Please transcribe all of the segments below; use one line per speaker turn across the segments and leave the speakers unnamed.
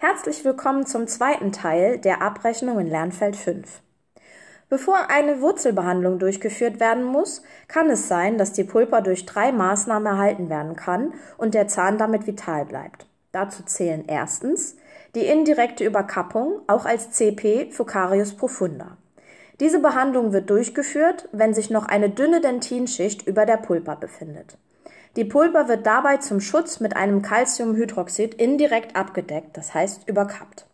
Herzlich willkommen zum zweiten Teil der Abrechnung in Lernfeld 5. Bevor eine Wurzelbehandlung durchgeführt werden muss, kann es sein, dass die Pulpa durch drei Maßnahmen erhalten werden kann und der Zahn damit vital bleibt. Dazu zählen erstens die indirekte Überkappung, auch als CP für profunda. Diese Behandlung wird durchgeführt, wenn sich noch eine dünne Dentinschicht über der Pulpa befindet. Die Pulpa wird dabei zum Schutz mit einem Calciumhydroxid indirekt abgedeckt, das heißt überkappt.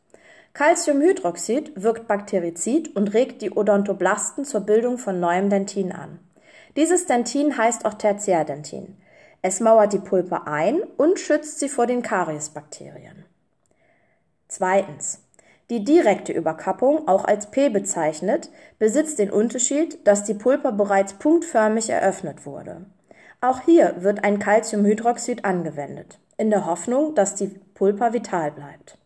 Calciumhydroxid wirkt bakterizid und regt die Odontoblasten zur Bildung von neuem Dentin an. Dieses Dentin heißt auch Tertiärdentin. Es mauert die Pulpe ein und schützt sie vor den Kariesbakterien. Zweitens. Die direkte Überkappung, auch als P bezeichnet, besitzt den Unterschied, dass die Pulpa bereits punktförmig eröffnet wurde. Auch hier wird ein Calciumhydroxid angewendet, in der Hoffnung, dass die Pulpa vital bleibt.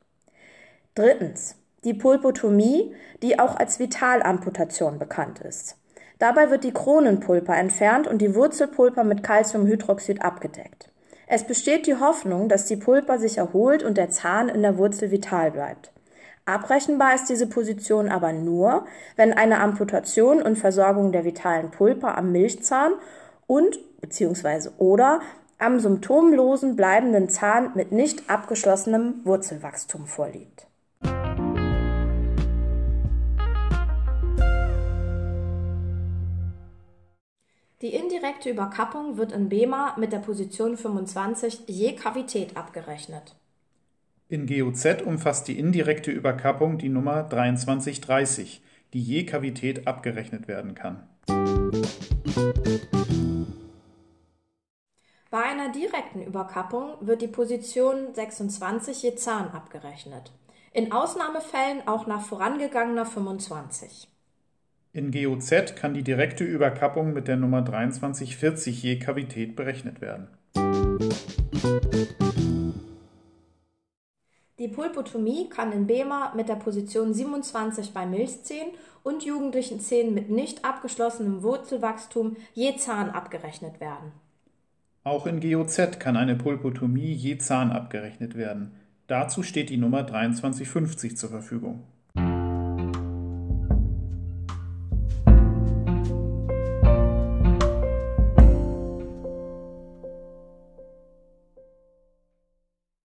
Drittens. Die Pulpotomie, die auch als Vitalamputation bekannt ist. Dabei wird die Kronenpulpa entfernt und die Wurzelpulpa mit Calciumhydroxid abgedeckt. Es besteht die Hoffnung, dass die Pulpa sich erholt und der Zahn in der Wurzel vital bleibt. Abrechenbar ist diese Position aber nur, wenn eine Amputation und Versorgung der vitalen Pulpa am Milchzahn und bzw. oder am symptomlosen bleibenden Zahn mit nicht abgeschlossenem Wurzelwachstum vorliegt. Die indirekte Überkappung wird in BEMA mit der Position 25 je Kavität abgerechnet.
In GOZ umfasst die indirekte Überkappung die Nummer 2330, die je Kavität abgerechnet werden kann.
Einer direkten Überkappung wird die Position 26 je Zahn abgerechnet. In Ausnahmefällen auch nach vorangegangener 25.
In GOZ kann die direkte Überkappung mit der Nummer 2340 je Kavität berechnet werden.
Die Pulpotomie kann in BEMA mit der Position 27 bei Milchzähnen und jugendlichen Zähnen mit nicht abgeschlossenem Wurzelwachstum je Zahn abgerechnet werden.
Auch in GOZ kann eine Pulpotomie je Zahn abgerechnet werden. Dazu steht die Nummer 2350 zur Verfügung.